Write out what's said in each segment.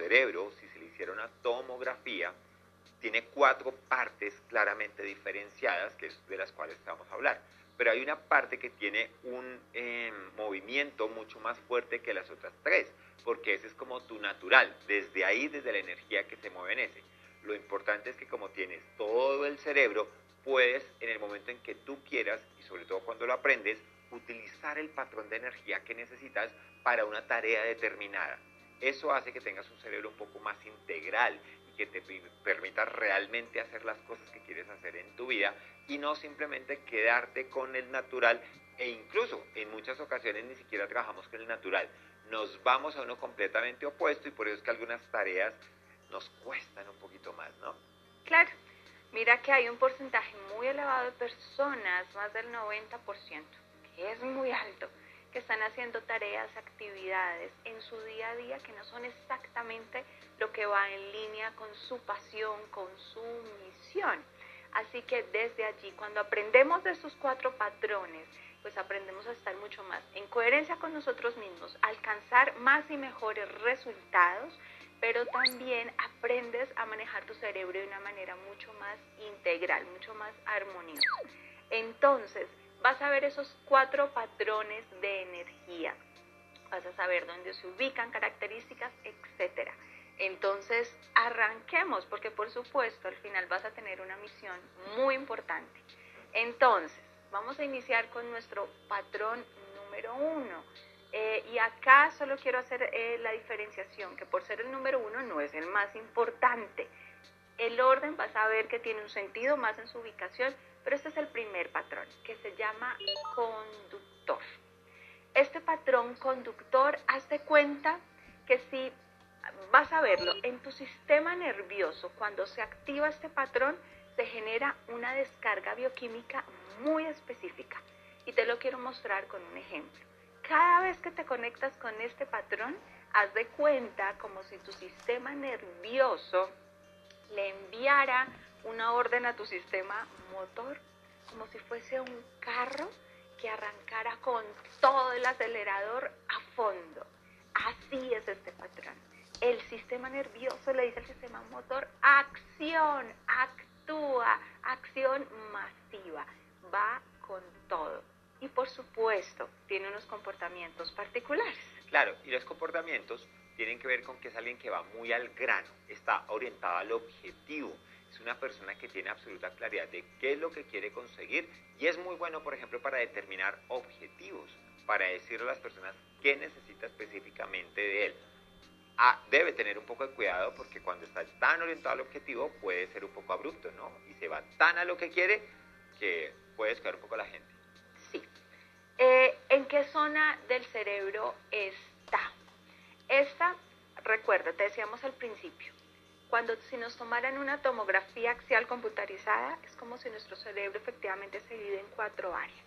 cerebro, si se le hiciera una tomografía, tiene cuatro partes claramente diferenciadas, que de las cuales estamos a hablar. Pero hay una parte que tiene un em, movimiento mucho más fuerte que las otras tres, porque ese es como tu natural, desde ahí, desde la energía que se mueve en ese. Lo importante es que como tienes todo el cerebro, puedes en el momento en que tú quieras, y sobre todo cuando lo aprendes, utilizar el patrón de energía que necesitas para una tarea determinada. Eso hace que tengas un cerebro un poco más integral y que te permita realmente hacer las cosas que quieres hacer en tu vida y no simplemente quedarte con el natural e incluso en muchas ocasiones ni siquiera trabajamos con el natural. Nos vamos a uno completamente opuesto y por eso es que algunas tareas nos cuestan un poquito más, ¿no? Claro. Mira que hay un porcentaje muy elevado de personas, más del 90%, que es muy alto, que están haciendo tareas, actividades en su día a día que no son exactamente lo que va en línea con su pasión, con su misión. Así que desde allí, cuando aprendemos de estos cuatro patrones, pues aprendemos a estar mucho más en coherencia con nosotros mismos, alcanzar más y mejores resultados, pero también aprendes a manejar tu cerebro de una manera mucho más integral, mucho más armoniosa. Entonces, vas a ver esos cuatro patrones de energía. Vas a saber dónde se ubican, características, etcétera. Entonces, arranquemos, porque por supuesto al final vas a tener una misión muy importante. Entonces, vamos a iniciar con nuestro patrón número uno. Eh, y acá solo quiero hacer eh, la diferenciación, que por ser el número uno no es el más importante. El orden vas a ver que tiene un sentido más en su ubicación, pero este es el primer patrón, que se llama conductor. Este patrón conductor, haz de cuenta que si vas a verlo, en tu sistema nervioso, cuando se activa este patrón, se genera una descarga bioquímica muy específica. Y te lo quiero mostrar con un ejemplo. Cada vez que te conectas con este patrón, haz de cuenta como si tu sistema nervioso le enviara una orden a tu sistema motor, como si fuese un carro que arrancara con todo el acelerador a fondo. Así es este patrón. El sistema nervioso le dice al sistema motor, acción, actúa, acción masiva, va con todo. Y por supuesto, tiene unos comportamientos particulares. Claro, y los comportamientos tienen que ver con que es alguien que va muy al grano, está orientado al objetivo, es una persona que tiene absoluta claridad de qué es lo que quiere conseguir y es muy bueno, por ejemplo, para determinar objetivos, para decirle a las personas qué necesita específicamente de él. Ah, debe tener un poco de cuidado porque cuando está tan orientado al objetivo puede ser un poco abrupto, ¿no? Y se va tan a lo que quiere que puede descuidar un poco a la gente. Sí. Eh, ¿En qué zona del cerebro está? Esta, recuerda, te decíamos al principio, cuando si nos tomaran una tomografía axial computarizada, es como si nuestro cerebro efectivamente se divide en cuatro áreas.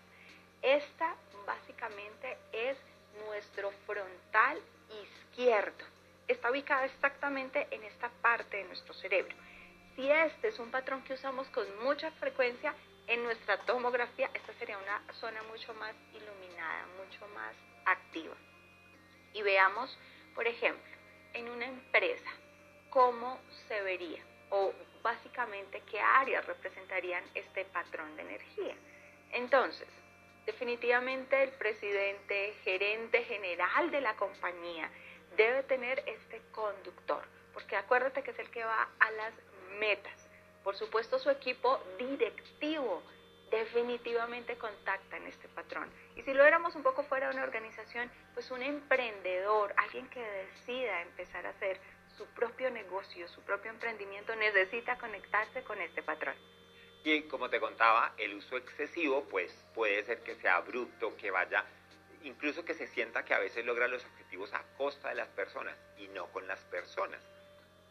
Esta básicamente es nuestro frontal izquierdo. Está ubicada exactamente en esta parte de nuestro cerebro. Si este es un patrón que usamos con mucha frecuencia en nuestra tomografía, esta sería una zona mucho más iluminada, mucho más activa. Y veamos, por ejemplo, en una empresa, cómo se vería o básicamente qué áreas representarían este patrón de energía. Entonces, definitivamente el presidente, gerente general de la compañía debe tener este conductor, porque acuérdate que es el que va a las metas. Por supuesto, su equipo directivo definitivamente contacta en este patrón. Y si lo éramos un poco fuera de una organización, pues un emprendedor, alguien que decida empezar a hacer su propio negocio, su propio emprendimiento, necesita conectarse con este patrón. Y como te contaba, el uso excesivo pues puede ser que sea abrupto, que vaya, incluso que se sienta que a veces logra los objetivos a costa de las personas y no con las personas.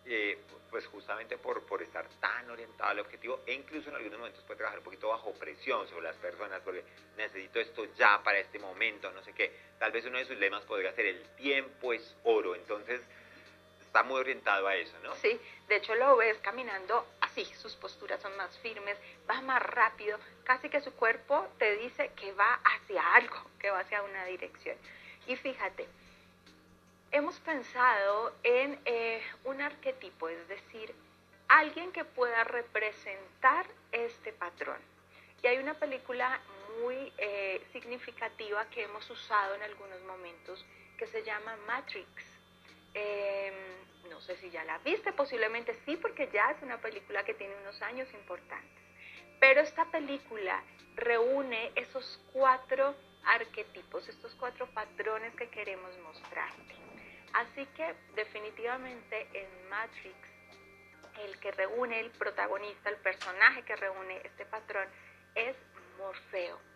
Eh, pues justamente por, por estar tan orientado al objetivo e incluso en algunos momentos puede trabajar un poquito bajo presión sobre las personas porque necesito esto ya para este momento, no sé qué. Tal vez uno de sus lemas podría ser el tiempo es oro. Entonces, está muy orientado a eso, ¿no? Sí, de hecho lo ves caminando así, sus posturas son más firmes, va más rápido, casi que su cuerpo te dice que va hacia algo, que va hacia una dirección. Y fíjate, hemos pensado en eh, arquetipo, es decir, alguien que pueda representar este patrón. Y hay una película muy eh, significativa que hemos usado en algunos momentos que se llama Matrix. Em, no sé si ya la viste, posiblemente sí, porque ya es una película que tiene unos años importantes. Pero esta película reúne esos cuatro arquetipos, estos cuatro patrones que queremos mostrarte. Así que definitivamente en Matrix, el que reúne el protagonista, el personaje que reúne este patrón, es Morfeo.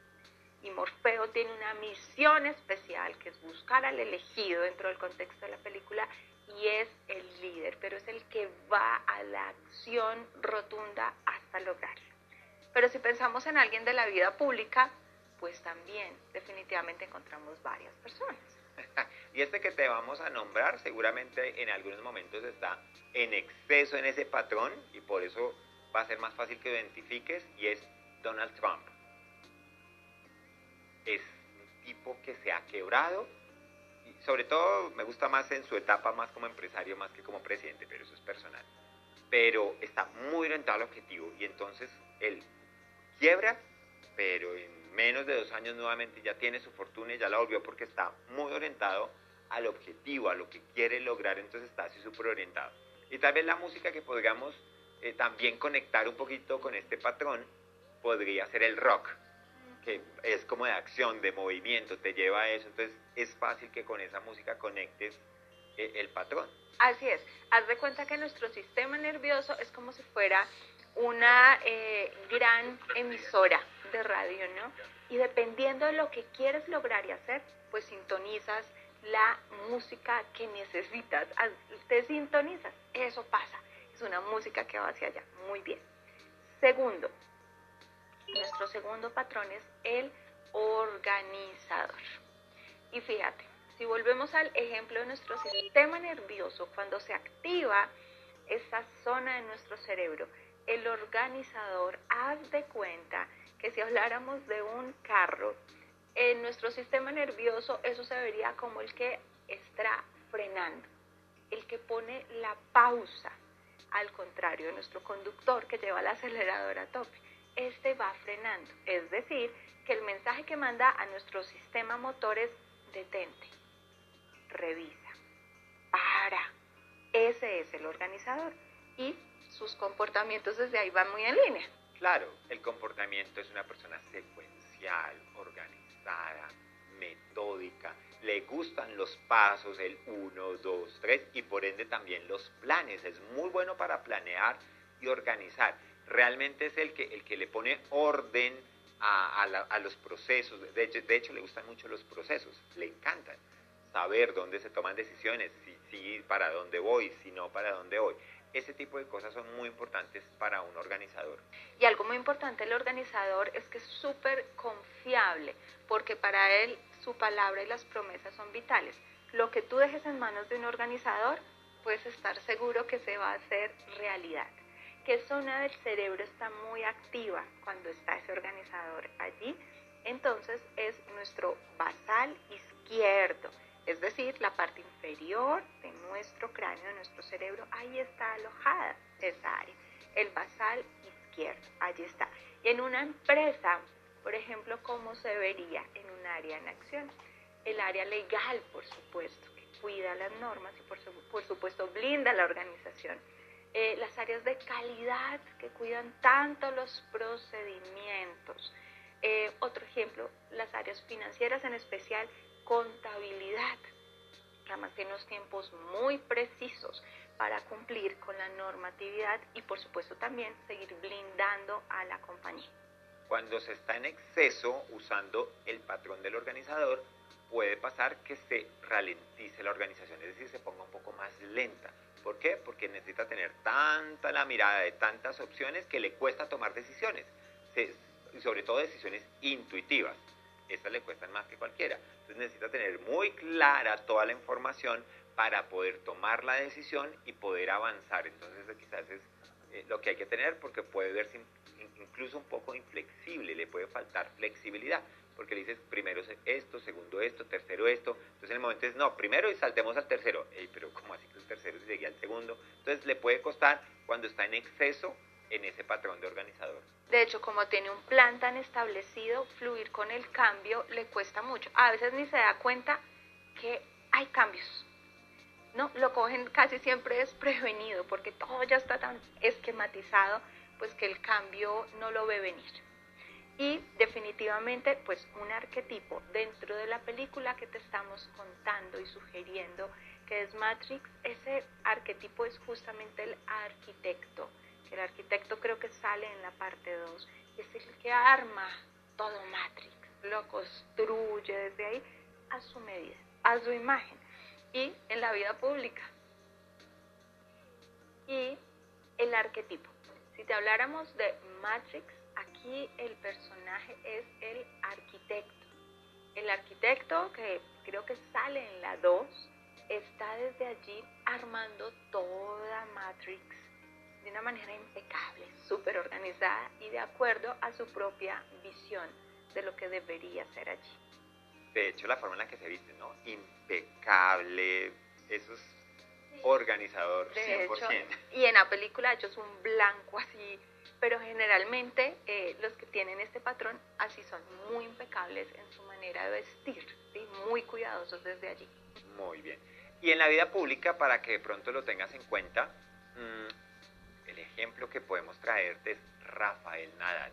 Y Morfeo tiene una misión especial que es buscar al elegido dentro del contexto de la película y es el líder, pero es el que va a la acción rotunda hasta lograrlo. Pero si pensamos en alguien de la vida pública, pues también definitivamente encontramos varias personas. y este que te vamos a nombrar seguramente en algunos momentos está en exceso en ese patrón y por eso va a ser más fácil que identifiques y es Donald Trump. Es un tipo que se ha quebrado y sobre todo me gusta más en su etapa más como empresario más que como presidente, pero eso es personal. Pero está muy orientado al objetivo y entonces él quiebra, pero en menos de dos años nuevamente ya tiene su fortuna y ya la volvió porque está muy orientado al objetivo, a lo que quiere lograr, entonces está así súper orientado. Y tal vez la música que podríamos eh, también conectar un poquito con este patrón podría ser el rock, que es como de acción, de movimiento, te lleva a eso, entonces es fácil que con esa música conectes eh, el patrón. Así es, haz de cuenta que nuestro sistema nervioso es como si fuera una eh, gran emisora de radio, ¿no? Y dependiendo de lo que quieres lograr y hacer, pues sintonizas la música que necesitas. Te sintonizas, eso pasa. Es una música que va hacia allá. Muy bien. Segundo, nuestro segundo patrón es el organizador. Y fíjate, si volvemos al ejemplo de nuestro sistema nervioso, cuando se activa esa zona de nuestro cerebro, el organizador, haz de cuenta que si habláramos de un carro, en nuestro sistema nervioso eso se vería como el que está frenando, el que pone la pausa, al contrario de nuestro conductor que lleva el acelerador a tope. Este va frenando, es decir, que el mensaje que manda a nuestro sistema motor es detente, revisa, para. Ese es el organizador y sus comportamientos desde ahí van muy en línea. Claro, el comportamiento es una persona secuencial, organizada, metódica, le gustan los pasos, el 1, 2, 3 y por ende también los planes. Es muy bueno para planear y organizar. Realmente es el que, el que le pone orden a, los procesos. De hecho, le gustan mucho los procesos, le encantan saber dónde se toman decisiones, si sí, para dónde voy, si no, para dónde voy. Ese tipo de cosas son muy importantes para un organizador. Y algo muy importante del organizador es que es súper confiable, porque para él su palabra y las promesas son vitales. Lo que tú dejes en manos de un organizador, puedes estar seguro que se va a hacer realidad. ¿Qué zona del cerebro está muy activa cuando está ese organizador allí? Entonces es nuestro basal izquierdo es decir, la parte inferior de nuestro cráneo, de nuestro cerebro, ahí está alojada esa área, el basal izquierdo, allí está. Y en una empresa, por ejemplo, ¿cómo se vería en un área en acción? El área legal, por supuesto, que cuida las normas y por, supuesto blinda la organización. Eh, las áreas de calidad que cuidan tanto los procedimientos. Eh, otro ejemplo, las áreas financieras en especial contabilidad, además tiene unos tiempos muy precisos para cumplir con la normatividad y por supuesto también seguir blindando a la compañía. Cuando se está en exceso usando el patrón del organizador, puede pasar que se ralentice la organización, es decir, se ponga un poco más lenta. ¿Por qué? Porque necesita tener tanta la mirada de tantas opciones que le cuesta tomar decisiones, y sobre todo decisiones intuitivas. Estas le cuestan más que cualquiera. Entonces necesita tener muy clara toda la información para poder tomar la decisión y poder avanzar. Entonces quizás es eh, lo que hay que tener porque puede verse incluso un poco inflexible, le puede faltar flexibilidad, porque le dices primero esto, segundo esto, tercero esto, entonces en el momento es no, primero y saltemos al tercero, pero ¿cómo así que el tercero se seguía al segundo? Entonces le puede costar cuando está en exceso en ese patrón de organizador. De hecho, como tiene un plan tan establecido, fluir con el cambio le cuesta mucho. A veces ni se da cuenta que hay cambios. No, lo cogen casi siempre desprevenido porque todo ya está tan esquematizado, pues que el cambio no lo ve venir. Y definitivamente, pues un arquetipo dentro de la película que te estamos contando y sugiriendo, que es Matrix, ese arquetipo es justamente el arquitecto el arquitecto creo que sale en la parte 2, es el que arma todo Matrix, lo construye desde ahí a su medida, a su imagen y en la vida pública. Y el arquetipo. Si te habláramos de Matrix, aquí el personaje es el arquitecto. El arquitecto, que creo que sale en la 2, está desde allí armando toda Matrix de una manera impecable, súper organizada y de acuerdo a su propia visión de lo que debería ser allí. De hecho, la forma en la que se viste, ¿no? Impecable, eso organizador, 100%. y en la película, hecho, es un blanco así, pero generalmente eh, los que tienen este patrón así son muy impecables en su manera de vestir, ¿sí? muy cuidadosos desde allí. Muy bien. Y en la vida pública, para que de pronto lo tengas en cuenta, mmm, ejemplo que podemos traerte es Rafael Nadal,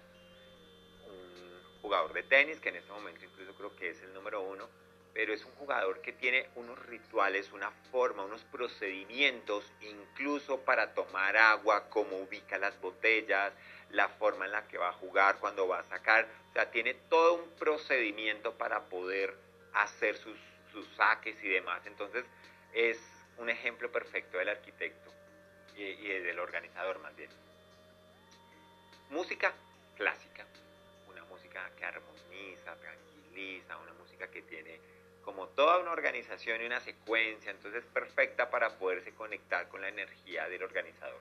un jugador de tenis que en este momento incluso creo que es el número uno, pero es un jugador que tiene unos rituales, una forma, unos procedimientos, incluso para tomar agua, cómo ubica las botellas, la forma en la que va a jugar, cuando va a sacar, o sea, tiene todo un procedimiento para poder hacer sus, sus saques y demás. Entonces, es un ejemplo perfecto del arquitecto y, del organizador más bien. Música clásica, una música que armoniza, tranquiliza, una música que tiene como toda una organización y una secuencia, entonces perfecta para poderse conectar con la energía del organizador.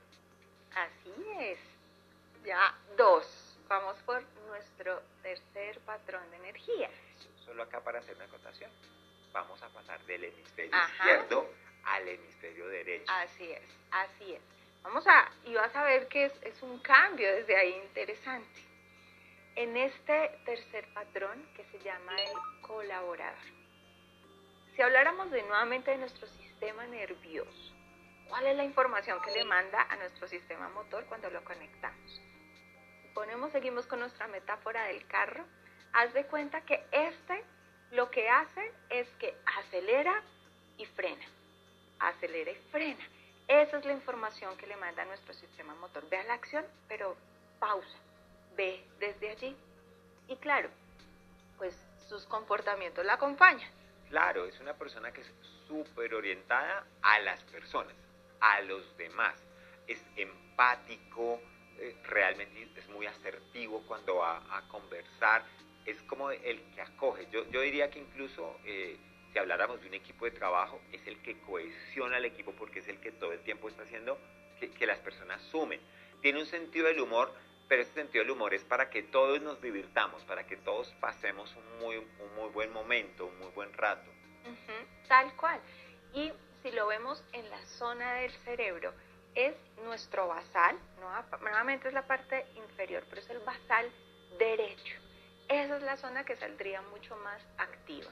Así es. Ya dos. Vamos por nuestro tercer patrón de energía. Solo acá para hacer una acotación. Vamos a pasar del hemisferio izquierdo al hemisferio derecho. Así es, así es. Vamos a, y vas a ver que es, es un cambio desde ahí interesante. En este tercer patrón que se llama el colaborador. Si habláramos de nuevamente de nuestro sistema nervioso, ¿cuál es la información que le manda a nuestro sistema motor cuando lo conectamos? Ponemos, seguimos con nuestra metáfora del carro, haz de cuenta que este lo que hace es que acelera y frena acelera y frena. Esa es la información que le manda nuestro sistema motor. Ve a la acción, pero pausa. Ve desde allí. Y claro, pues sus comportamientos la acompañan. Claro, es una persona que es súper orientada a las personas, a los demás. Es empático, eh, realmente es muy asertivo cuando va a conversar. Es como el que acoge. Yo, diría que incluso... Eh, si habláramos de un equipo de trabajo, es el que cohesiona al equipo porque es el que todo el tiempo está haciendo que, las personas sumen. Tiene un sentido del humor, pero ese sentido del humor es para que todos nos divirtamos, para que todos pasemos un muy, un muy buen momento, un muy buen rato. tal cual. Y si lo vemos en la zona del cerebro, es nuestro basal, nuevamente es la parte inferior, pero es el basal derecho. Esa es la zona que saldría mucho más activa.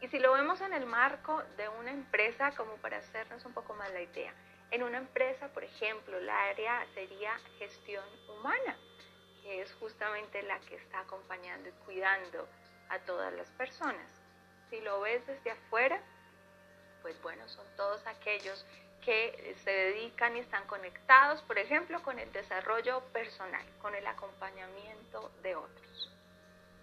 Y si lo vemos en el marco de una empresa, como para hacernos un poco más la idea, en una empresa, por ejemplo, la área sería gestión humana, que es justamente la que está acompañando y cuidando a todas las personas. Si lo ves desde afuera, pues bueno, son todos aquellos que se dedican y están conectados, por ejemplo, con el desarrollo personal, con el acompañamiento de otros.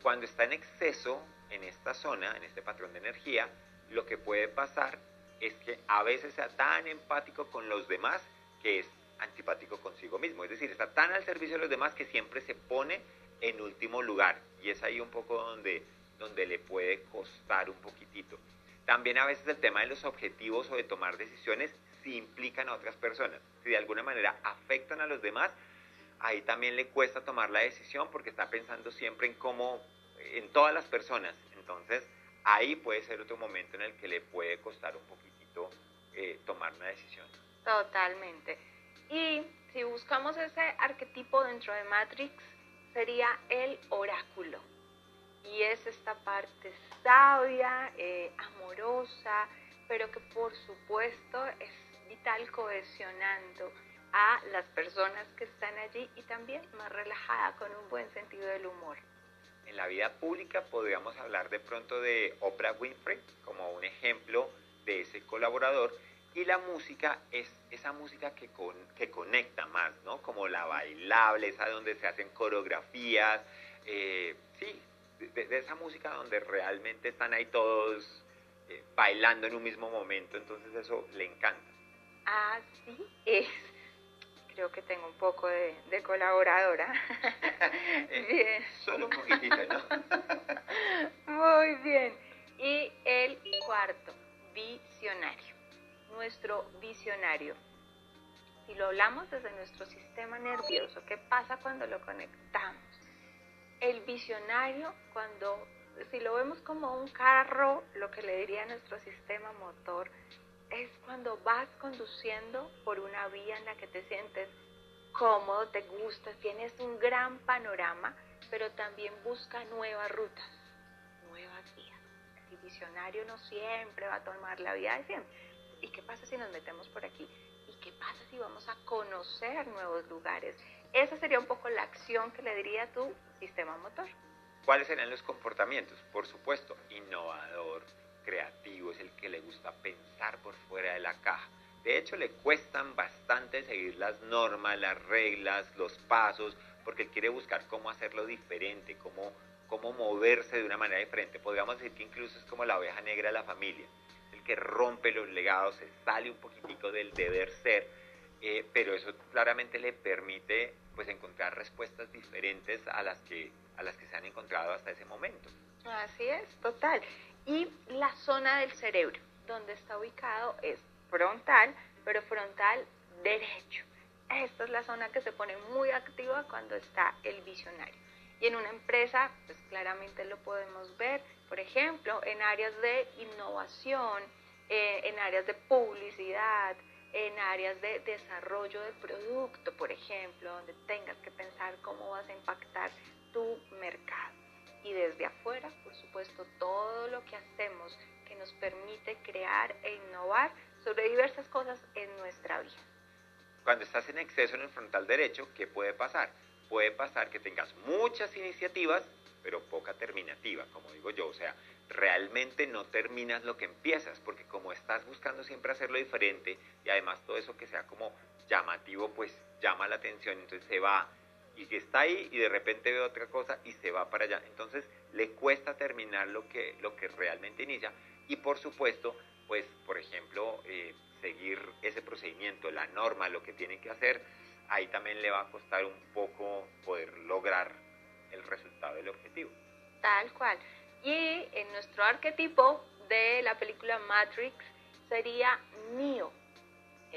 Cuando está en exceso, en esta zona, en este patrón de energía, lo que puede pasar es que a veces sea tan empático con los demás que es antipático consigo mismo. Es decir, está tan al servicio de los demás que siempre se pone en último lugar. Y es ahí un poco donde, donde le puede costar un poquitito. También a veces el tema de los objetivos o de tomar decisiones si implican a otras personas. Si de alguna manera afectan a los demás, ahí también le cuesta tomar la decisión porque está pensando siempre en cómo, en todas las personas. Entonces, ahí puede ser otro momento en el que le puede costar un poquitito eh, tomar una decisión. Totalmente. Y si buscamos ese arquetipo dentro de Matrix, sería el oráculo. Y es esta parte sabia, eh, amorosa, pero que por supuesto es vital cohesionando a las personas que están allí y también más relajada, con un buen sentido del humor. En la vida pública podríamos hablar de pronto de Oprah Winfrey como un ejemplo de ese colaborador y la música es esa música que, que conecta más, ¿no? Como la bailable, esa donde se hacen coreografías, eh, sí, de, esa música donde realmente están ahí todos eh, bailando en un mismo momento, entonces eso le encanta. Así es creo que tengo un poco de, colaboradora. Eh, bien. Solo un poquitito, ¿no? Muy bien. Y el cuarto, visionario. Nuestro visionario. Si lo hablamos desde nuestro sistema nervioso, ¿qué pasa cuando lo conectamos? El visionario, cuando, si lo vemos como un carro, lo que le diría a nuestro sistema motor, es cuando vas conduciendo por una vía en la que te sientes cómodo, te gusta, tienes un gran panorama, pero también busca nuevas rutas, nuevas vías. El visionario no siempre va a tomar la vía de siempre. ¿Y qué pasa si nos metemos por aquí? ¿Y qué pasa si vamos a conocer nuevos lugares? Esa sería un poco la acción que le diría a tu sistema motor. ¿Cuáles serían los comportamientos? Por supuesto, innovador, creativo, es el que le gusta pensar por fuera de la caja. De hecho, le cuestan bastante seguir las normas, las reglas, los pasos, porque él quiere buscar cómo hacerlo diferente, cómo, cómo moverse de una manera diferente. Podríamos decir que incluso es como la oveja negra de la familia, el que rompe los legados, se sale un poquitico del deber ser, eh, pero eso claramente le permite pues encontrar respuestas diferentes a las que a las que se han encontrado hasta ese momento. Así es, total. Y la zona del cerebro donde está ubicado es frontal, pero frontal derecho. Esta es la zona que se pone muy activa cuando está el visionario. Y en una empresa, pues claramente lo podemos ver, por ejemplo, en áreas de innovación, eh, en áreas de publicidad, en áreas de desarrollo del producto, por ejemplo, donde tengas que pensar cómo vas a impactar tu mercado y desde afuera, por supuesto, todo lo que hacemos que nos permite crear e innovar sobre diversas cosas en nuestra vida. Cuando estás en exceso en el frontal derecho, ¿qué puede pasar? Puede pasar que tengas muchas iniciativas, pero poca terminativa, como digo yo. O sea, realmente no terminas lo que empiezas, porque como estás buscando siempre hacerlo diferente y además todo eso que sea como llamativo, pues llama la atención, entonces se va y que está ahí y de repente ve otra cosa y se va para allá. Entonces le cuesta terminar lo que, lo que realmente inicia. Y por supuesto, pues por ejemplo, eh, seguir ese procedimiento, la norma, lo que tiene que hacer, ahí también le va a costar un poco poder lograr el resultado del objetivo. Tal cual. Y en nuestro arquetipo de la película Matrix sería Neo,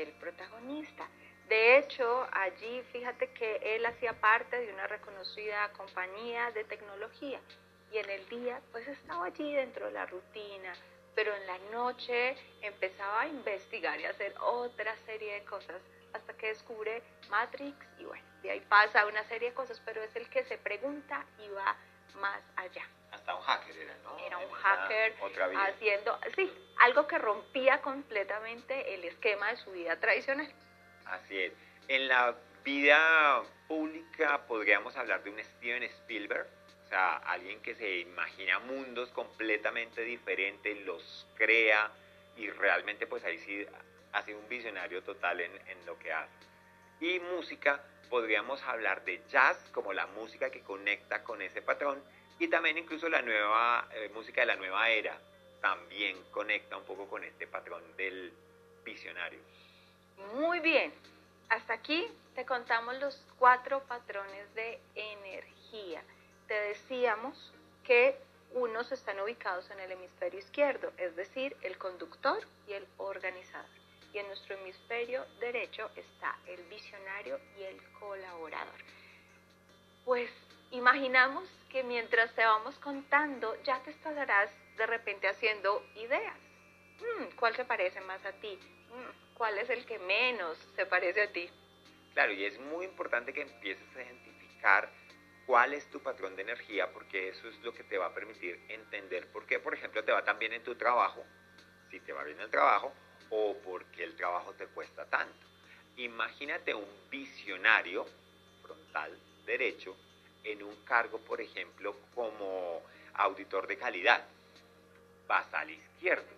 el protagonista. De hecho, allí fíjate que él hacía parte de una reconocida compañía de tecnología y en el día pues estaba allí dentro de la rutina, pero en la noche empezaba a investigar y a hacer otra serie de cosas hasta que descubre Matrix y bueno, de ahí pasa una serie de cosas, pero es el que se pregunta y va más allá. Hasta un hacker era, ¿no? Era un hacker haciendo, sí, algo que rompía completamente el esquema de su vida tradicional. Así es. En la vida pública podríamos hablar de un Steven Spielberg, o sea, alguien que se imagina mundos completamente diferentes, los crea y realmente pues ahí sí ha sido un visionario total en, lo que hace. Y música, podríamos hablar de jazz como la música que conecta con ese patrón y también incluso la nueva eh, música de la nueva era también conecta un poco con este patrón del visionario. Muy bien, hasta aquí te contamos los cuatro patrones de energía. Te decíamos que unos están ubicados en el hemisferio izquierdo, es decir, el conductor y el organizador. y en nuestro hemisferio derecho está el visionario y el colaborador. Pues imaginamos que mientras te vamos contando ya te estarás de repente haciendo ideas. Mm, ¿Cuál se parece más a ti? Mm, ¿Cuál es el que menos se parece a ti? Claro, y es muy importante que empieces a identificar cuál es tu patrón de energía, porque eso es lo que te va a permitir entender por qué, por ejemplo, te va tan bien en tu trabajo, si te va bien el trabajo, o porque el trabajo te cuesta tanto. Imagínate un visionario frontal derecho en un cargo, por ejemplo, como auditor de calidad. Vas al izquierdo.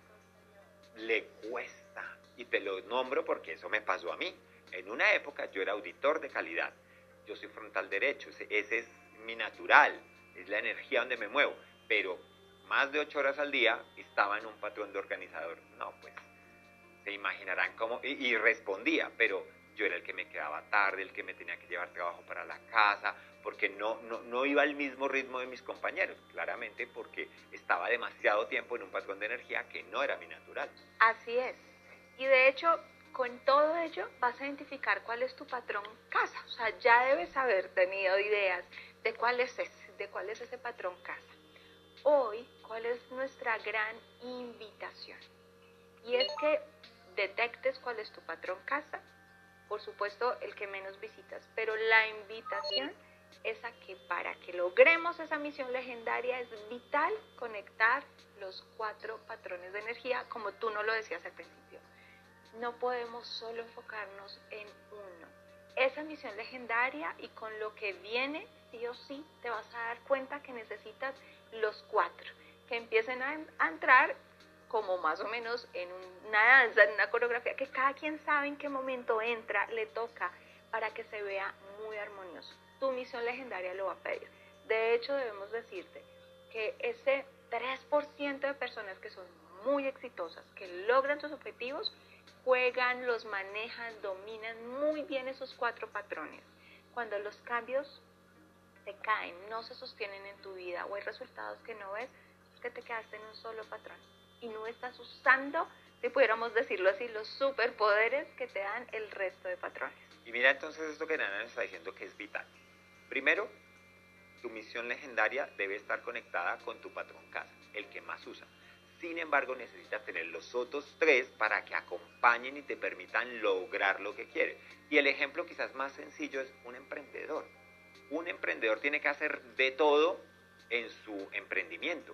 Le cuesta. Y te lo nombro porque eso me pasó a mí. En una época yo era auditor de calidad. Yo soy frontal derecho. Ese es mi natural, es la energía donde me muevo, pero más de ocho horas al día estaba en un patrón de organizador. No, pues se imaginarán cómo, y, respondía, pero yo era el que me quedaba tarde, el que me tenía que llevar trabajo para la casa, porque no, no, no iba al mismo ritmo de mis compañeros, claramente porque estaba demasiado tiempo en un patrón de energía que no era mi natural. Así es. Y de hecho, con todo ello vas a identificar cuál es tu patrón casa. O sea, ya debes haber tenido ideas de cuál es ese, de cuál es ese patrón casa. Hoy, ¿cuál es nuestra gran invitación? Y es que detectes cuál es tu patrón casa, por supuesto el que menos visitas, pero la invitación es a que para que logremos esa misión legendaria es vital conectar los cuatro patrones de energía, como tú no lo decías al principio. No podemos solo enfocarnos en uno. Esa misión legendaria y con lo que viene sí o sí te vas a dar cuenta que necesitas los cuatro, que empiecen a, entrar como más o menos en una danza, en una coreografía, que cada quien sabe en qué momento entra, le toca, para que se vea muy armonioso. Tu misión legendaria lo va a pedir. De hecho, debemos decirte que ese 3% de personas que son muy exitosas, que logran sus objetivos, juegan, los manejan, dominan muy bien esos cuatro patrones. Cuando los cambios te caen, no se sostienen en tu vida o hay resultados que no ves, es que te quedaste en un solo patrón y no estás usando, si pudiéramos decirlo así, los superpoderes que te dan el resto de patrones. Y mira entonces esto que Nana está diciendo que es vital. Primero, tu misión legendaria debe estar conectada con tu patrón casa, el que más usa. Sin embargo, necesitas tener los otros tres para que acompañen y te permitan lograr lo que quieres. Y el ejemplo quizás más sencillo es un emprendedor un emprendedor tiene que hacer de todo en su emprendimiento.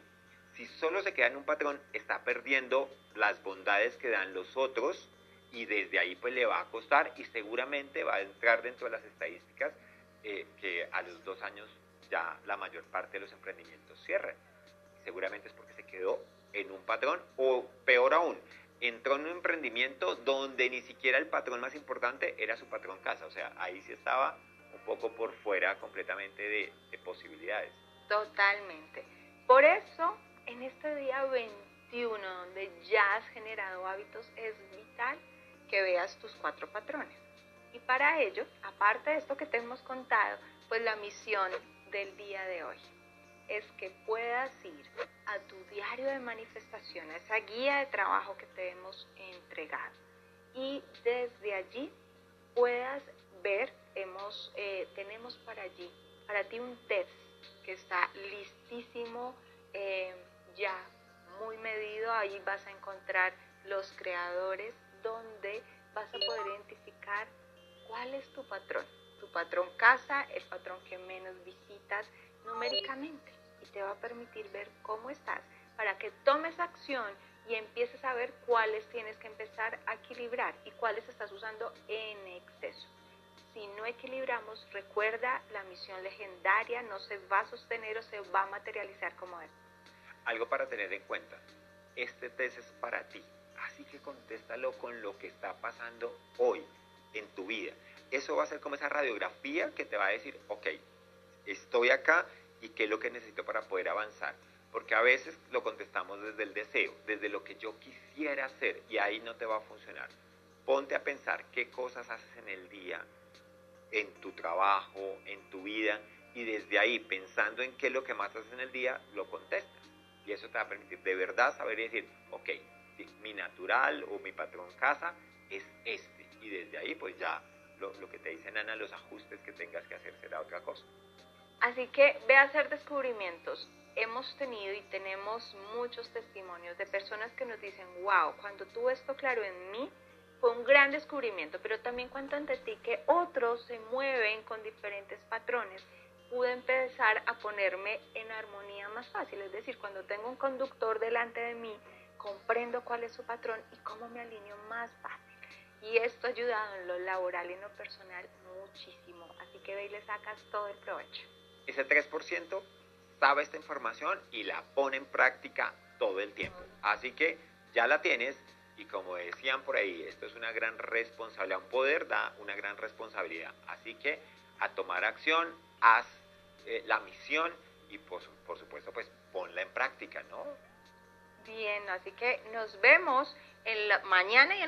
Si solo se queda en un patrón, está perdiendo las bondades que dan los otros y desde ahí pues le va a costar y seguramente va a entrar dentro de las estadísticas eh, que a los dos años ya la mayor parte de los emprendimientos cierran. Seguramente es porque se quedó en un patrón o peor aún, entró en un emprendimiento donde ni siquiera el patrón más importante era su patrón casa. O sea, ahí sí estaba poco por fuera completamente de, posibilidades. Totalmente. Por eso, en este día 21, donde ya has generado hábitos, es vital que veas tus cuatro patrones. Y para ello, aparte de esto que te hemos contado, pues la misión del día de hoy es que puedas ir a tu diario de manifestación, a esa guía de trabajo que te hemos entregado. Y desde allí puedas ver hemos, eh, tenemos para allí, para ti un test que está listísimo, eh, ya muy medido, ahí vas a encontrar los creadores donde vas a poder identificar cuál es tu patrón, tu patrón casa, el patrón que menos visitas numéricamente y te va a permitir ver cómo estás para que tomes acción y empieces a ver cuáles tienes que empezar a equilibrar y cuáles estás usando en exceso. Si no equilibramos, recuerda, la misión legendaria no se va a sostener o se va a materializar como es. Algo para tener en cuenta, este test es para ti, así que contéstalo con lo que está pasando hoy en tu vida. Eso va a ser como esa radiografía que te va a decir, ok, estoy acá y qué es lo que necesito para poder avanzar. Porque a veces lo contestamos desde el deseo, desde lo que yo quisiera hacer y ahí no te va a funcionar. Ponte a pensar qué cosas haces en el día, en tu trabajo, en tu vida, y desde ahí, pensando en qué es lo que más haces en el día, lo contestas. Y eso te va a permitir de verdad saber y decir, ok, mi natural o mi patrón casa es este. Y desde ahí, pues ya lo, lo que te dicen, Ana, los ajustes que tengas que hacer será otra cosa. Así que ve a hacer descubrimientos. Hemos tenido y tenemos muchos testimonios de personas que nos dicen, wow, cuando tuve esto claro en mí, fue un gran descubrimiento, pero también cuando ti que otros se mueven con diferentes patrones, pude empezar a ponerme en armonía más fácil. Es decir, cuando tengo un conductor delante de mí, comprendo cuál es su patrón y cómo me alineo más fácil. Y esto ha ayudado en lo laboral y en lo personal muchísimo. Así que ve y le sacas todo el provecho. Ese 3% sabe esta información y la pone en práctica todo el tiempo. Así que ya la tienes y como decían por ahí, esto es una gran responsabilidad, un poder da una gran responsabilidad. Así que a tomar acción, haz eh, la misión y por, por supuesto pues ponla en práctica, ¿no? Bien, así que nos vemos en la mañana y en